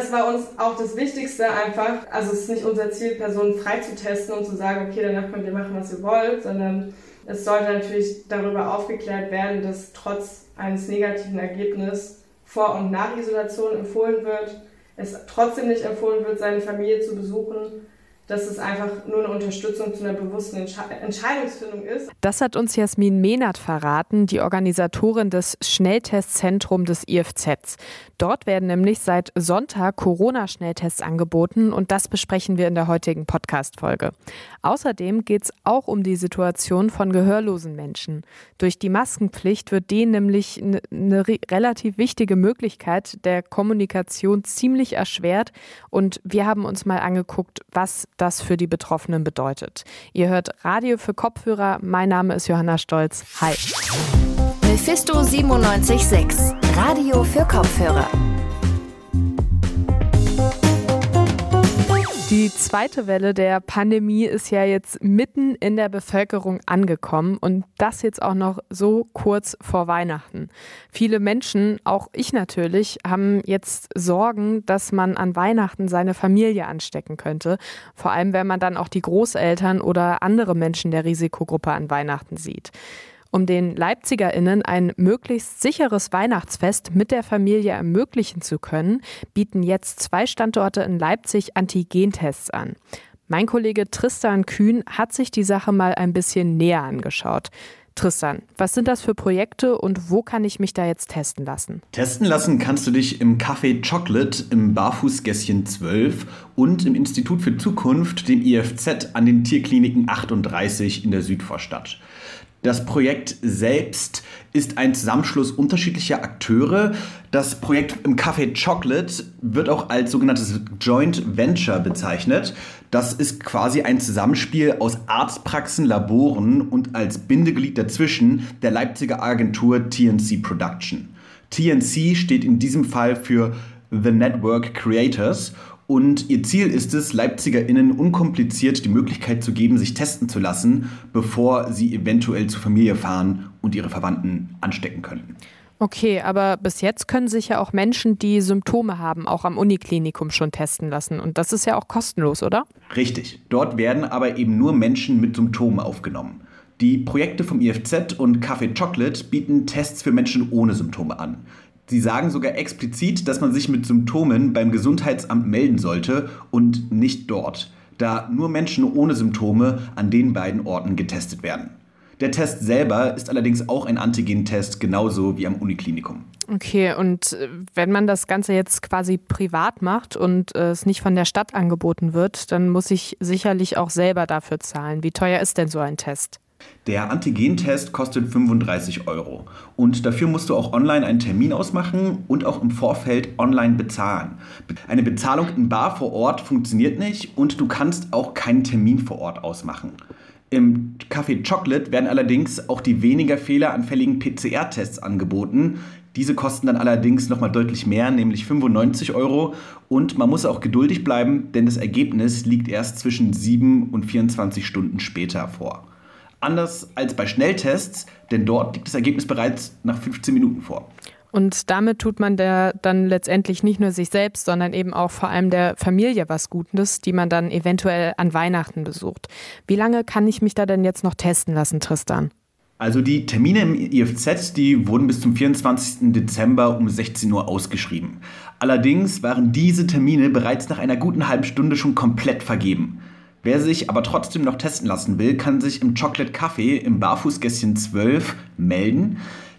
das war uns auch das Wichtigste einfach. Also es ist nicht unser Ziel, Personen frei zu testen und zu sagen, okay, danach könnt ihr machen, was ihr wollt, sondern es sollte natürlich darüber aufgeklärt werden, dass trotz eines negativen Ergebnisses vor und nach Isolation empfohlen wird, es trotzdem nicht empfohlen wird, seine Familie zu besuchen dass es einfach nur eine Unterstützung zu einer bewussten Entsche Entscheidungsfindung ist. Das hat uns Jasmin Mehnert verraten, die Organisatorin des Schnelltestzentrums des IFZ. Dort werden nämlich seit Sonntag Corona-Schnelltests angeboten und das besprechen wir in der heutigen Podcast-Folge. Außerdem geht es auch um die Situation von gehörlosen Menschen. Durch die Maskenpflicht wird denen nämlich eine relativ wichtige Möglichkeit der Kommunikation ziemlich erschwert und wir haben uns mal angeguckt, was das für die Betroffenen bedeutet. Ihr hört Radio für Kopfhörer. Mein Name ist Johanna Stolz. Hi. Mephisto 976, Radio für Kopfhörer. Die zweite Welle der Pandemie ist ja jetzt mitten in der Bevölkerung angekommen und das jetzt auch noch so kurz vor Weihnachten. Viele Menschen, auch ich natürlich, haben jetzt Sorgen, dass man an Weihnachten seine Familie anstecken könnte. Vor allem, wenn man dann auch die Großeltern oder andere Menschen der Risikogruppe an Weihnachten sieht. Um den LeipzigerInnen ein möglichst sicheres Weihnachtsfest mit der Familie ermöglichen zu können, bieten jetzt zwei Standorte in Leipzig Antigentests an. Mein Kollege Tristan Kühn hat sich die Sache mal ein bisschen näher angeschaut. Tristan, was sind das für Projekte und wo kann ich mich da jetzt testen lassen? Testen lassen kannst du dich im Café Chocolate im Barfußgässchen 12 und im Institut für Zukunft, dem IFZ, an den Tierkliniken 38 in der Südvorstadt. Das Projekt selbst ist ein Zusammenschluss unterschiedlicher Akteure. Das Projekt im Café Chocolate wird auch als sogenanntes Joint Venture bezeichnet. Das ist quasi ein Zusammenspiel aus Arztpraxen, Laboren und als Bindeglied dazwischen der Leipziger Agentur TNC Production. TNC steht in diesem Fall für The Network Creators und ihr Ziel ist es, LeipzigerInnen unkompliziert die Möglichkeit zu geben, sich testen zu lassen, bevor sie eventuell zur Familie fahren und ihre Verwandten anstecken könnten. Okay, aber bis jetzt können sich ja auch Menschen, die Symptome haben, auch am Uniklinikum schon testen lassen. Und das ist ja auch kostenlos, oder? Richtig. Dort werden aber eben nur Menschen mit Symptomen aufgenommen. Die Projekte vom IFZ und Café Chocolate bieten Tests für Menschen ohne Symptome an. Sie sagen sogar explizit, dass man sich mit Symptomen beim Gesundheitsamt melden sollte und nicht dort, da nur Menschen ohne Symptome an den beiden Orten getestet werden. Der Test selber ist allerdings auch ein Antigen-Test, genauso wie am Uniklinikum. Okay, und äh, wenn man das Ganze jetzt quasi privat macht und äh, es nicht von der Stadt angeboten wird, dann muss ich sicherlich auch selber dafür zahlen. Wie teuer ist denn so ein Test? Der Antigentest kostet 35 Euro und dafür musst du auch online einen Termin ausmachen und auch im Vorfeld online bezahlen. Eine Bezahlung in Bar vor Ort funktioniert nicht und du kannst auch keinen Termin vor Ort ausmachen. Im Café Chocolate werden allerdings auch die weniger fehleranfälligen PCR-Tests angeboten. Diese kosten dann allerdings nochmal deutlich mehr, nämlich 95 Euro. Und man muss auch geduldig bleiben, denn das Ergebnis liegt erst zwischen 7 und 24 Stunden später vor. Anders als bei Schnelltests, denn dort liegt das Ergebnis bereits nach 15 Minuten vor. Und damit tut man der dann letztendlich nicht nur sich selbst, sondern eben auch vor allem der Familie was Gutes, die man dann eventuell an Weihnachten besucht. Wie lange kann ich mich da denn jetzt noch testen lassen, Tristan? Also die Termine im IFZ, die wurden bis zum 24. Dezember um 16 Uhr ausgeschrieben. Allerdings waren diese Termine bereits nach einer guten halben Stunde schon komplett vergeben. Wer sich aber trotzdem noch testen lassen will, kann sich im Chocolate Café im Barfußgässchen 12 melden.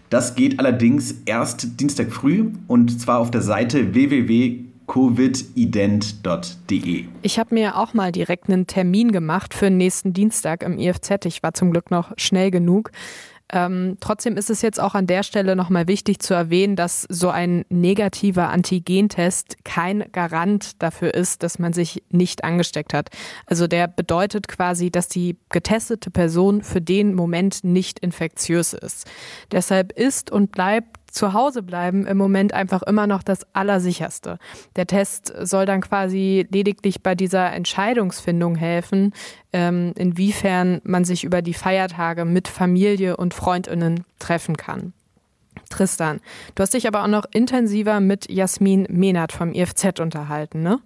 Das geht allerdings erst Dienstag früh und zwar auf der Seite www.covidident.de. Ich habe mir auch mal direkt einen Termin gemacht für nächsten Dienstag im IFZ. Ich war zum Glück noch schnell genug. Ähm, trotzdem ist es jetzt auch an der Stelle nochmal wichtig zu erwähnen, dass so ein negativer Antigentest kein Garant dafür ist, dass man sich nicht angesteckt hat. Also der bedeutet quasi, dass die getestete Person für den Moment nicht infektiös ist. Deshalb ist und bleibt zu Hause bleiben im Moment einfach immer noch das Allersicherste. Der Test soll dann quasi lediglich bei dieser Entscheidungsfindung helfen, ähm, inwiefern man sich über die Feiertage mit Familie und Freundinnen treffen kann. Tristan. Du hast dich aber auch noch intensiver mit Jasmin Mehnert vom IFZ unterhalten, ne?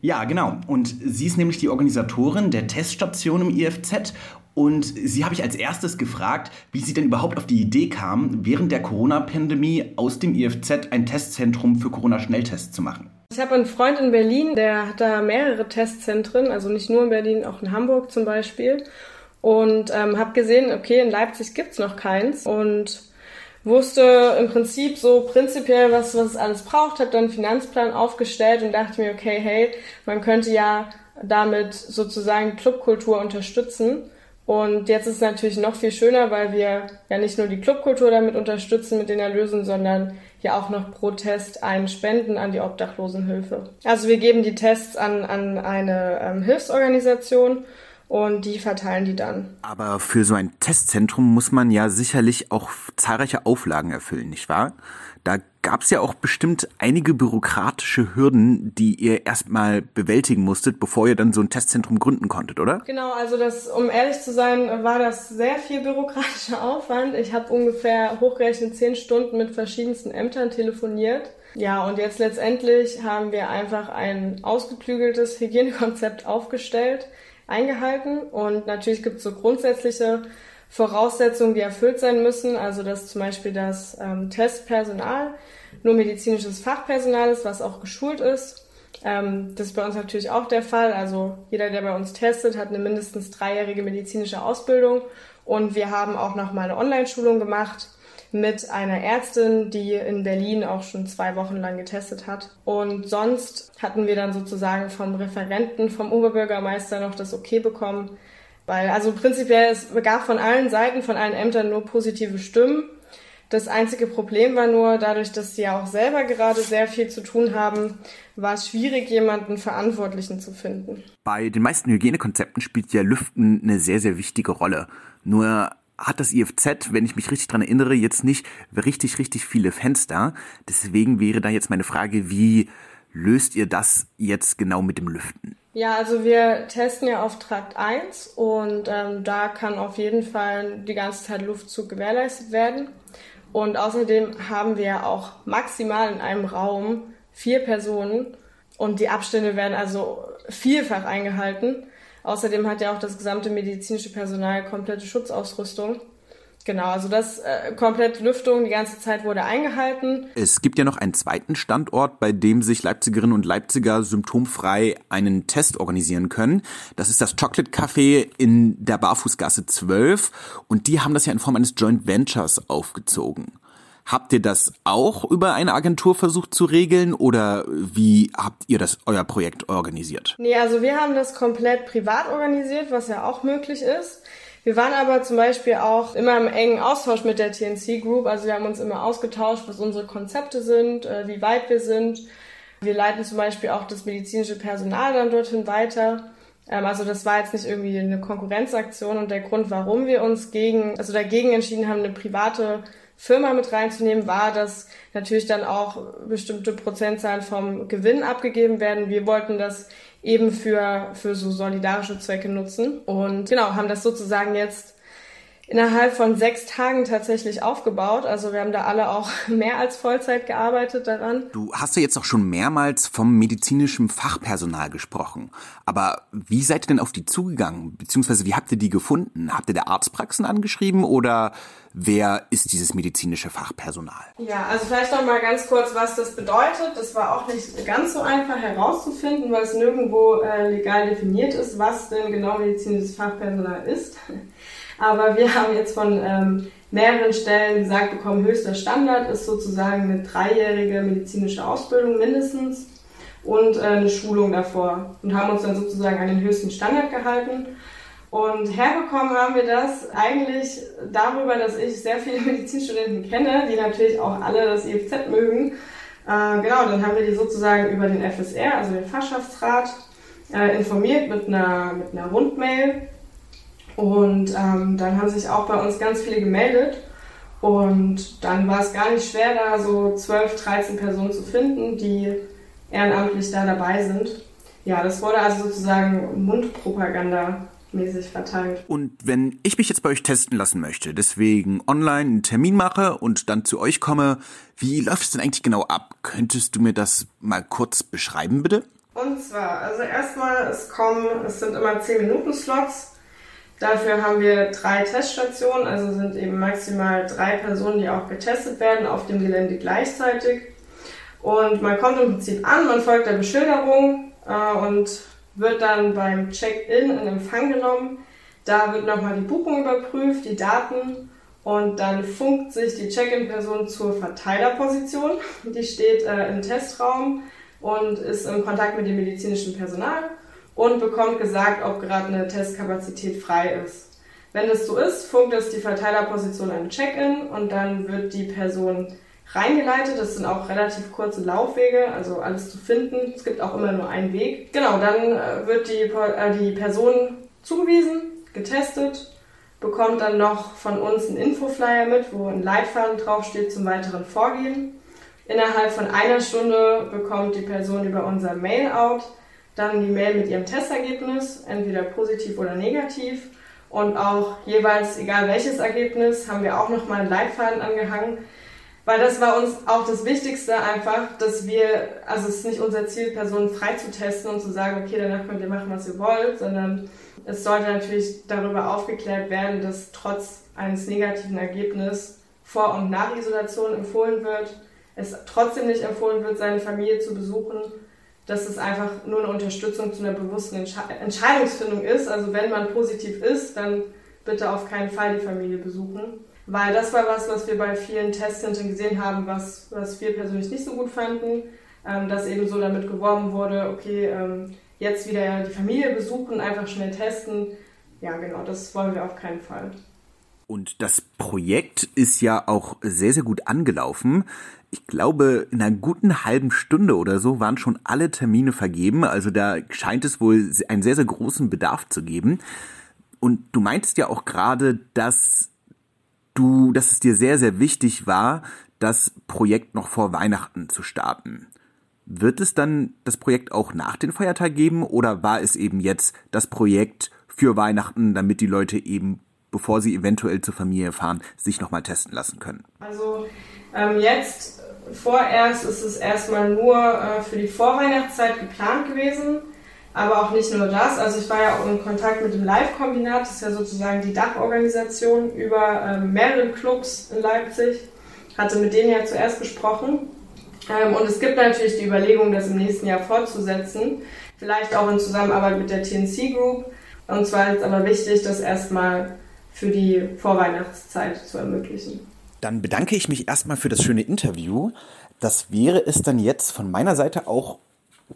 Ja, genau. Und sie ist nämlich die Organisatorin der Teststation im IFZ. Und sie habe ich als erstes gefragt, wie sie denn überhaupt auf die Idee kam, während der Corona-Pandemie aus dem IFZ ein Testzentrum für Corona-Schnelltests zu machen. Ich habe einen Freund in Berlin, der hat da mehrere Testzentren, also nicht nur in Berlin, auch in Hamburg zum Beispiel. Und ähm, habe gesehen, okay, in Leipzig gibt's noch keins. Und wusste im Prinzip so prinzipiell, was, was es alles braucht, habe dann einen Finanzplan aufgestellt und dachte mir, okay, hey, man könnte ja damit sozusagen Clubkultur unterstützen. Und jetzt ist es natürlich noch viel schöner, weil wir ja nicht nur die Clubkultur damit unterstützen mit den Erlösen, sondern ja auch noch pro Test einen spenden an die Obdachlosenhilfe. Also wir geben die Tests an, an eine ähm, Hilfsorganisation und die verteilen die dann. Aber für so ein Testzentrum muss man ja sicherlich auch zahlreiche Auflagen erfüllen, nicht wahr? Da gab es ja auch bestimmt einige bürokratische Hürden, die ihr erstmal bewältigen musstet, bevor ihr dann so ein Testzentrum gründen konntet, oder? Genau, also das, um ehrlich zu sein, war das sehr viel bürokratischer Aufwand. Ich habe ungefähr hochgerechnet zehn Stunden mit verschiedensten Ämtern telefoniert. Ja, und jetzt letztendlich haben wir einfach ein ausgeklügeltes Hygienekonzept aufgestellt eingehalten. Und natürlich gibt es so grundsätzliche Voraussetzungen, die erfüllt sein müssen. Also dass zum Beispiel das ähm, Testpersonal nur medizinisches Fachpersonal ist, was auch geschult ist. Ähm, das ist bei uns natürlich auch der Fall. Also jeder, der bei uns testet, hat eine mindestens dreijährige medizinische Ausbildung. Und wir haben auch noch mal eine Online-Schulung gemacht mit einer Ärztin, die in Berlin auch schon zwei Wochen lang getestet hat. Und sonst hatten wir dann sozusagen vom Referenten, vom Oberbürgermeister noch das Okay bekommen. Weil, also prinzipiell, es gab von allen Seiten, von allen Ämtern nur positive Stimmen. Das einzige Problem war nur, dadurch, dass sie ja auch selber gerade sehr viel zu tun haben, war es schwierig, jemanden Verantwortlichen zu finden. Bei den meisten Hygienekonzepten spielt ja Lüften eine sehr, sehr wichtige Rolle. Nur hat das IFZ, wenn ich mich richtig dran erinnere, jetzt nicht richtig, richtig viele Fenster. Deswegen wäre da jetzt meine Frage, wie löst ihr das jetzt genau mit dem Lüften? Ja, also wir testen ja auf Trakt 1 und ähm, da kann auf jeden Fall die ganze Zeit Luftzug gewährleistet werden. Und außerdem haben wir auch maximal in einem Raum vier Personen und die Abstände werden also vielfach eingehalten. Außerdem hat ja auch das gesamte medizinische Personal komplette Schutzausrüstung. Genau, also das äh, komplett Lüftung die ganze Zeit wurde eingehalten. Es gibt ja noch einen zweiten Standort, bei dem sich Leipzigerinnen und Leipziger symptomfrei einen Test organisieren können. Das ist das Chocolate Café in der Barfußgasse 12 und die haben das ja in Form eines Joint Ventures aufgezogen. Habt ihr das auch über eine Agentur versucht zu regeln oder wie habt ihr das euer Projekt organisiert? Nee, also wir haben das komplett privat organisiert, was ja auch möglich ist. Wir waren aber zum Beispiel auch immer im engen Austausch mit der TNC Group. Also wir haben uns immer ausgetauscht, was unsere Konzepte sind, äh, wie weit wir sind. Wir leiten zum Beispiel auch das medizinische Personal dann dorthin weiter. Ähm, also das war jetzt nicht irgendwie eine Konkurrenzaktion und der Grund, warum wir uns gegen, also dagegen entschieden haben, eine private Firma mit reinzunehmen, war, dass natürlich dann auch bestimmte Prozentzahlen vom Gewinn abgegeben werden. Wir wollten das eben für, für so solidarische Zwecke nutzen und genau, haben das sozusagen jetzt innerhalb von sechs Tagen tatsächlich aufgebaut. Also wir haben da alle auch mehr als Vollzeit gearbeitet daran. Du hast ja jetzt auch schon mehrmals vom medizinischen Fachpersonal gesprochen. Aber wie seid ihr denn auf die zugegangen? Beziehungsweise wie habt ihr die gefunden? Habt ihr der Arztpraxen angeschrieben oder wer ist dieses medizinische Fachpersonal? Ja, also vielleicht noch mal ganz kurz, was das bedeutet. Das war auch nicht ganz so einfach herauszufinden, weil es nirgendwo äh, legal definiert ist, was denn genau medizinisches Fachpersonal ist. Aber wir haben jetzt von ähm, mehreren Stellen gesagt bekommen, höchster Standard ist sozusagen eine dreijährige medizinische Ausbildung mindestens und äh, eine Schulung davor und haben uns dann sozusagen an den höchsten Standard gehalten. Und herbekommen haben wir das eigentlich darüber, dass ich sehr viele Medizinstudenten kenne, die natürlich auch alle das IFZ mögen. Äh, genau, dann haben wir die sozusagen über den FSR, also den Fachschaftsrat, äh, informiert mit einer, mit einer Rundmail und ähm, dann haben sich auch bei uns ganz viele gemeldet. Und dann war es gar nicht schwer, da so 12, 13 Personen zu finden, die ehrenamtlich da dabei sind. Ja, das wurde also sozusagen Mundpropaganda mäßig verteilt. Und wenn ich mich jetzt bei euch testen lassen möchte, deswegen online einen Termin mache und dann zu euch komme, wie läuft es denn eigentlich genau ab? Könntest du mir das mal kurz beschreiben, bitte? Und zwar, also erstmal, es kommen, es sind immer 10 Minuten Slots. Dafür haben wir drei Teststationen, also sind eben maximal drei Personen, die auch getestet werden auf dem Gelände gleichzeitig. Und man kommt im Prinzip an, man folgt der Beschilderung äh, und wird dann beim Check-in in Empfang genommen. Da wird nochmal die Buchung überprüft, die Daten und dann funkt sich die Check-in-Person zur Verteilerposition. Die steht äh, im Testraum und ist im Kontakt mit dem medizinischen Personal und bekommt gesagt, ob gerade eine Testkapazität frei ist. Wenn das so ist, funkt es die Verteilerposition an Check-in und dann wird die Person reingeleitet. Das sind auch relativ kurze Laufwege, also alles zu finden. Es gibt auch immer nur einen Weg. Genau, dann äh, wird die, äh, die Person zugewiesen, getestet, bekommt dann noch von uns einen Infoflyer mit, wo ein Leitfaden draufsteht zum weiteren Vorgehen. Innerhalb von einer Stunde bekommt die Person über unser Mail-out dann die Mail mit ihrem Testergebnis, entweder positiv oder negativ. Und auch jeweils, egal welches Ergebnis, haben wir auch nochmal einen Leitfaden angehangen, weil das war uns auch das Wichtigste einfach, dass wir, also es ist nicht unser Ziel, Personen frei zu testen und zu sagen, okay, danach könnt ihr machen, was ihr wollt, sondern es sollte natürlich darüber aufgeklärt werden, dass trotz eines negativen Ergebnisses Vor- und Nach-Isolation empfohlen wird, es trotzdem nicht empfohlen wird, seine Familie zu besuchen, dass es einfach nur eine Unterstützung zu einer bewussten Entsche Entscheidungsfindung ist. Also wenn man positiv ist, dann bitte auf keinen Fall die Familie besuchen. Weil das war was, was wir bei vielen Testzentren gesehen haben, was, was wir persönlich nicht so gut fanden, ähm, dass eben so damit geworben wurde, okay, ähm, jetzt wieder die Familie besuchen, einfach schnell testen. Ja, genau, das wollen wir auf keinen Fall. Und das Projekt ist ja auch sehr, sehr gut angelaufen. Ich glaube, in einer guten halben Stunde oder so waren schon alle Termine vergeben. Also da scheint es wohl einen sehr, sehr großen Bedarf zu geben. Und du meintest ja auch gerade, dass du, dass es dir sehr, sehr wichtig war, das Projekt noch vor Weihnachten zu starten. Wird es dann das Projekt auch nach den Feiertagen geben oder war es eben jetzt das Projekt für Weihnachten, damit die Leute eben, bevor sie eventuell zur Familie fahren, sich nochmal testen lassen können? Also ähm, jetzt vorerst ist es erstmal nur äh, für die Vorweihnachtszeit geplant gewesen. Aber auch nicht nur das. Also ich war ja auch in Kontakt mit dem Live-Kombinat, das ist ja sozusagen die Dachorganisation über ähm, mehrere Clubs in Leipzig. Hatte mit denen ja zuerst gesprochen. Ähm, und es gibt natürlich die Überlegung, das im nächsten Jahr fortzusetzen. Vielleicht auch in Zusammenarbeit mit der TNC Group. Und zwar ist aber wichtig, das erstmal für die Vorweihnachtszeit zu ermöglichen. Dann bedanke ich mich erstmal für das schöne Interview. Das wäre es dann jetzt von meiner Seite auch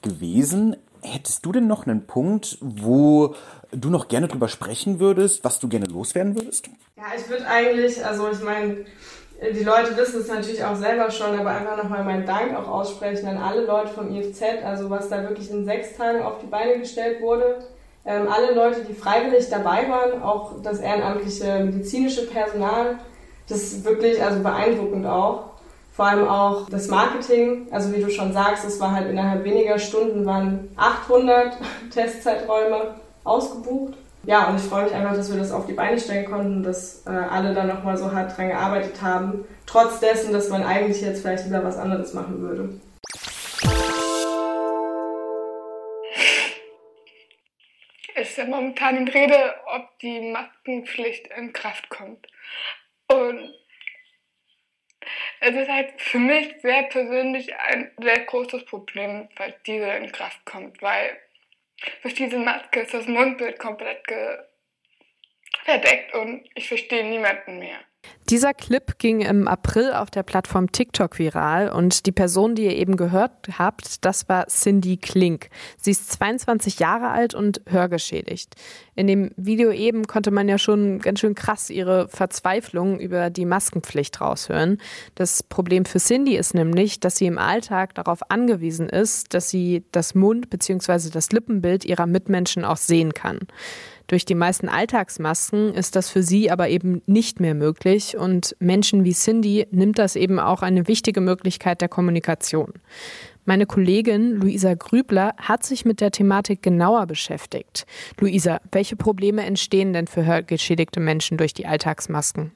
gewesen. Hättest du denn noch einen Punkt, wo du noch gerne drüber sprechen würdest, was du gerne loswerden würdest? Ja, ich würde eigentlich, also ich meine, die Leute wissen es natürlich auch selber schon, aber einfach nochmal meinen Dank auch aussprechen an alle Leute vom IFZ, also was da wirklich in sechs Tagen auf die Beine gestellt wurde. Ähm, alle Leute, die freiwillig dabei waren, auch das ehrenamtliche medizinische Personal, das ist wirklich also beeindruckend auch. Vor allem auch das Marketing, also wie du schon sagst, es war halt innerhalb weniger Stunden waren 800 Testzeiträume ausgebucht. Ja, und ich freue mich einfach, dass wir das auf die Beine stellen konnten, dass äh, alle da nochmal so hart dran gearbeitet haben, trotz dessen, dass man eigentlich jetzt vielleicht lieber was anderes machen würde. Ist ja momentan in Rede, ob die Maskenpflicht in Kraft kommt. Und es ist halt für mich sehr persönlich ein sehr großes Problem, falls diese in Kraft kommt, weil durch diese Maske ist das Mundbild komplett verdeckt und ich verstehe niemanden mehr. Dieser Clip ging im April auf der Plattform TikTok viral und die Person, die ihr eben gehört habt, das war Cindy Klink. Sie ist 22 Jahre alt und hörgeschädigt. In dem Video eben konnte man ja schon ganz schön krass ihre Verzweiflung über die Maskenpflicht raushören. Das Problem für Cindy ist nämlich, dass sie im Alltag darauf angewiesen ist, dass sie das Mund- bzw. das Lippenbild ihrer Mitmenschen auch sehen kann. Durch die meisten Alltagsmasken ist das für sie aber eben nicht mehr möglich und Menschen wie Cindy nimmt das eben auch eine wichtige Möglichkeit der Kommunikation. Meine Kollegin Luisa Grübler hat sich mit der Thematik genauer beschäftigt. Luisa, welche Probleme entstehen denn für hörgeschädigte Menschen durch die Alltagsmasken?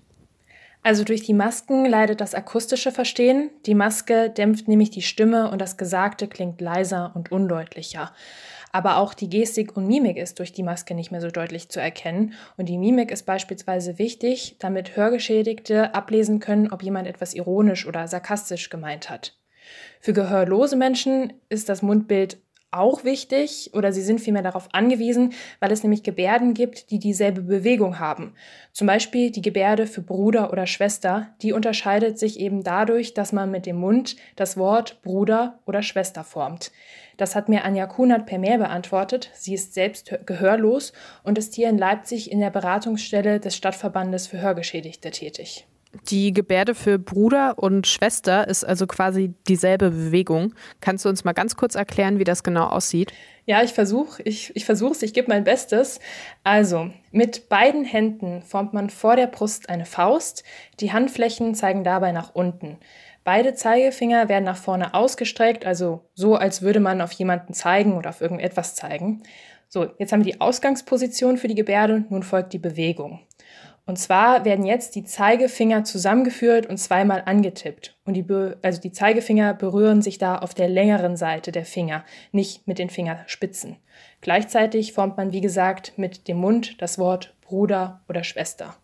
Also durch die Masken leidet das akustische Verstehen. Die Maske dämpft nämlich die Stimme und das Gesagte klingt leiser und undeutlicher. Aber auch die Gestik und Mimik ist durch die Maske nicht mehr so deutlich zu erkennen. Und die Mimik ist beispielsweise wichtig, damit Hörgeschädigte ablesen können, ob jemand etwas ironisch oder sarkastisch gemeint hat. Für gehörlose Menschen ist das Mundbild auch wichtig oder sie sind vielmehr darauf angewiesen, weil es nämlich Gebärden gibt, die dieselbe Bewegung haben. Zum Beispiel die Gebärde für Bruder oder Schwester, die unterscheidet sich eben dadurch, dass man mit dem Mund das Wort Bruder oder Schwester formt. Das hat mir Anja Kunert per Mail beantwortet. Sie ist selbst gehörlos und ist hier in Leipzig in der Beratungsstelle des Stadtverbandes für Hörgeschädigte tätig. Die Gebärde für Bruder und Schwester ist also quasi dieselbe Bewegung. Kannst du uns mal ganz kurz erklären, wie das genau aussieht? Ja, ich versuche, ich, ich versuche es, ich gebe mein Bestes. Also, mit beiden Händen formt man vor der Brust eine Faust. Die Handflächen zeigen dabei nach unten. Beide Zeigefinger werden nach vorne ausgestreckt, also so, als würde man auf jemanden zeigen oder auf irgendetwas zeigen. So, jetzt haben wir die Ausgangsposition für die Gebärde, nun folgt die Bewegung. Und zwar werden jetzt die Zeigefinger zusammengeführt und zweimal angetippt. Und die, also die Zeigefinger berühren sich da auf der längeren Seite der Finger, nicht mit den Fingerspitzen. Gleichzeitig formt man, wie gesagt, mit dem Mund das Wort Bruder oder Schwester.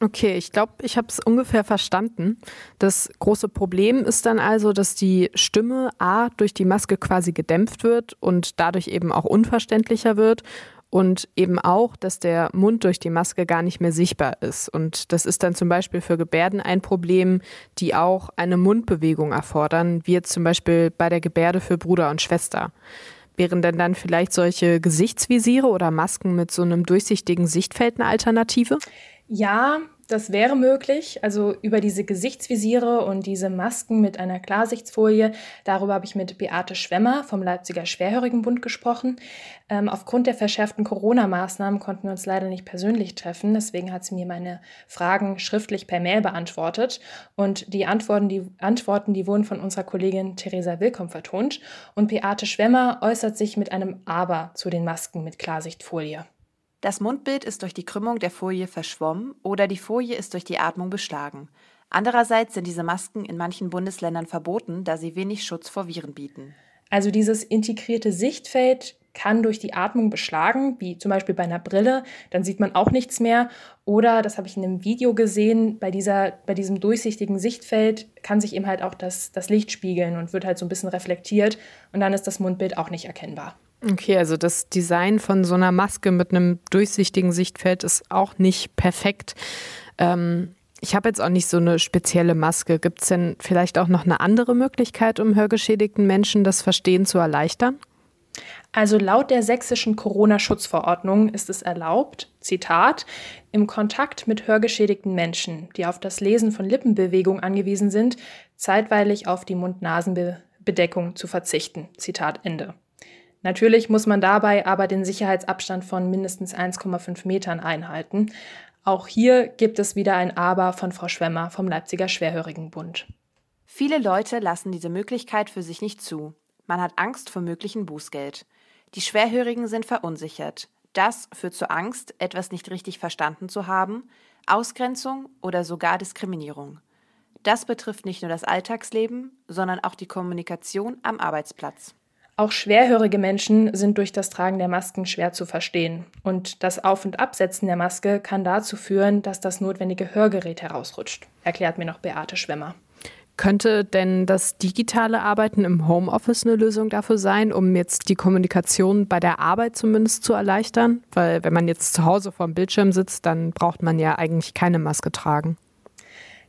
Okay, ich glaube, ich habe es ungefähr verstanden. Das große Problem ist dann also, dass die Stimme A durch die Maske quasi gedämpft wird und dadurch eben auch unverständlicher wird und eben auch, dass der Mund durch die Maske gar nicht mehr sichtbar ist. Und das ist dann zum Beispiel für Gebärden ein Problem, die auch eine Mundbewegung erfordern, wie jetzt zum Beispiel bei der Gebärde für Bruder und Schwester. Wären denn dann vielleicht solche Gesichtsvisiere oder Masken mit so einem durchsichtigen Sichtfeld eine Alternative? Ja, das wäre möglich. Also über diese Gesichtsvisiere und diese Masken mit einer Klarsichtsfolie, darüber habe ich mit Beate Schwemmer vom Leipziger Schwerhörigenbund gesprochen. Ähm, aufgrund der verschärften Corona-Maßnahmen konnten wir uns leider nicht persönlich treffen. Deswegen hat sie mir meine Fragen schriftlich per Mail beantwortet. Und die Antworten, die Antworten, die wurden von unserer Kollegin Theresa Willkomm vertont. Und Beate Schwemmer äußert sich mit einem Aber zu den Masken mit Klarsichtfolie. Das Mundbild ist durch die Krümmung der Folie verschwommen oder die Folie ist durch die Atmung beschlagen. Andererseits sind diese Masken in manchen Bundesländern verboten, da sie wenig Schutz vor Viren bieten. Also dieses integrierte Sichtfeld kann durch die Atmung beschlagen, wie zum Beispiel bei einer Brille, dann sieht man auch nichts mehr. Oder, das habe ich in einem Video gesehen, bei, dieser, bei diesem durchsichtigen Sichtfeld kann sich eben halt auch das, das Licht spiegeln und wird halt so ein bisschen reflektiert und dann ist das Mundbild auch nicht erkennbar. Okay, also das Design von so einer Maske mit einem durchsichtigen Sichtfeld ist auch nicht perfekt. Ähm, ich habe jetzt auch nicht so eine spezielle Maske. Gibt es denn vielleicht auch noch eine andere Möglichkeit, um hörgeschädigten Menschen das Verstehen zu erleichtern? Also laut der sächsischen Corona-Schutzverordnung ist es erlaubt, Zitat, im Kontakt mit hörgeschädigten Menschen, die auf das Lesen von Lippenbewegungen angewiesen sind, zeitweilig auf die Mund-Nasen-Bedeckung zu verzichten. Zitat Ende. Natürlich muss man dabei aber den Sicherheitsabstand von mindestens 1,5 Metern einhalten. Auch hier gibt es wieder ein Aber von Frau Schwemmer vom Leipziger Schwerhörigenbund. Viele Leute lassen diese Möglichkeit für sich nicht zu. Man hat Angst vor möglichen Bußgeld. Die Schwerhörigen sind verunsichert. Das führt zu Angst, etwas nicht richtig verstanden zu haben, Ausgrenzung oder sogar Diskriminierung. Das betrifft nicht nur das Alltagsleben, sondern auch die Kommunikation am Arbeitsplatz. Auch schwerhörige Menschen sind durch das Tragen der Masken schwer zu verstehen. Und das Auf- und Absetzen der Maske kann dazu führen, dass das notwendige Hörgerät herausrutscht, erklärt mir noch Beate Schwemmer. Könnte denn das digitale Arbeiten im Homeoffice eine Lösung dafür sein, um jetzt die Kommunikation bei der Arbeit zumindest zu erleichtern? Weil wenn man jetzt zu Hause vorm Bildschirm sitzt, dann braucht man ja eigentlich keine Maske tragen.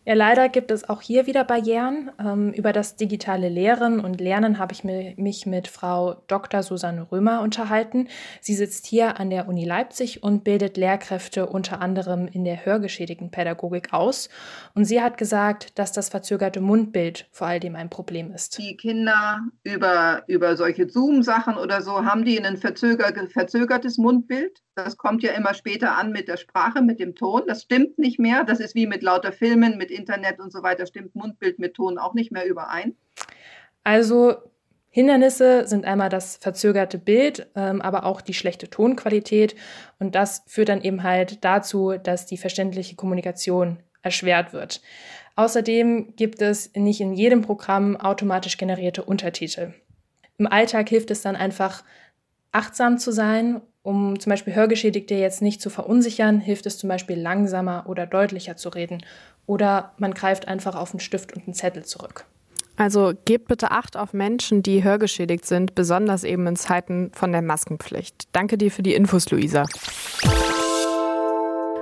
Ja, leider gibt es auch hier wieder Barrieren. Ähm, über das digitale Lehren und Lernen habe ich mich mit Frau Dr. Susanne Römer unterhalten. Sie sitzt hier an der Uni Leipzig und bildet Lehrkräfte unter anderem in der hörgeschädigten Pädagogik aus. Und sie hat gesagt, dass das verzögerte Mundbild vor allem ein Problem ist. Die Kinder über, über solche Zoom-Sachen oder so, haben die ein verzögertes Mundbild? Das kommt ja immer später an mit der Sprache, mit dem Ton. Das stimmt nicht mehr. Das ist wie mit lauter Filmen, mit Internet und so weiter. Stimmt Mundbild mit Ton auch nicht mehr überein. Also Hindernisse sind einmal das verzögerte Bild, ähm, aber auch die schlechte Tonqualität. Und das führt dann eben halt dazu, dass die verständliche Kommunikation erschwert wird. Außerdem gibt es nicht in jedem Programm automatisch generierte Untertitel. Im Alltag hilft es dann einfach, achtsam zu sein, um zum Beispiel Hörgeschädigte jetzt nicht zu verunsichern, hilft es zum Beispiel langsamer oder deutlicher zu reden. Oder man greift einfach auf einen Stift und einen Zettel zurück. Also gebt bitte Acht auf Menschen, die hörgeschädigt sind, besonders eben in Zeiten von der Maskenpflicht. Danke dir für die Infos, Luisa.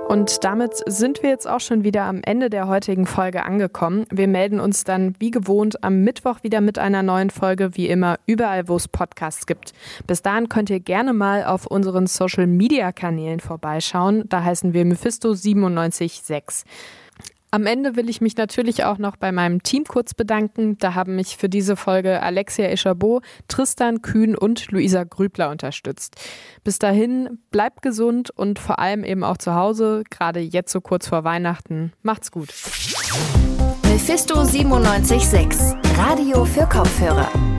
Und damit sind wir jetzt auch schon wieder am Ende der heutigen Folge angekommen. Wir melden uns dann wie gewohnt am Mittwoch wieder mit einer neuen Folge, wie immer überall, wo es Podcasts gibt. Bis dahin könnt ihr gerne mal auf unseren Social Media Kanälen vorbeischauen. Da heißen wir Mephisto 976. Am Ende will ich mich natürlich auch noch bei meinem Team kurz bedanken. Da haben mich für diese Folge Alexia Eschabot, Tristan Kühn und Luisa Grübler unterstützt. Bis dahin, bleibt gesund und vor allem eben auch zu Hause, gerade jetzt so kurz vor Weihnachten. Macht's gut. Mephisto 976, Radio für Kopfhörer.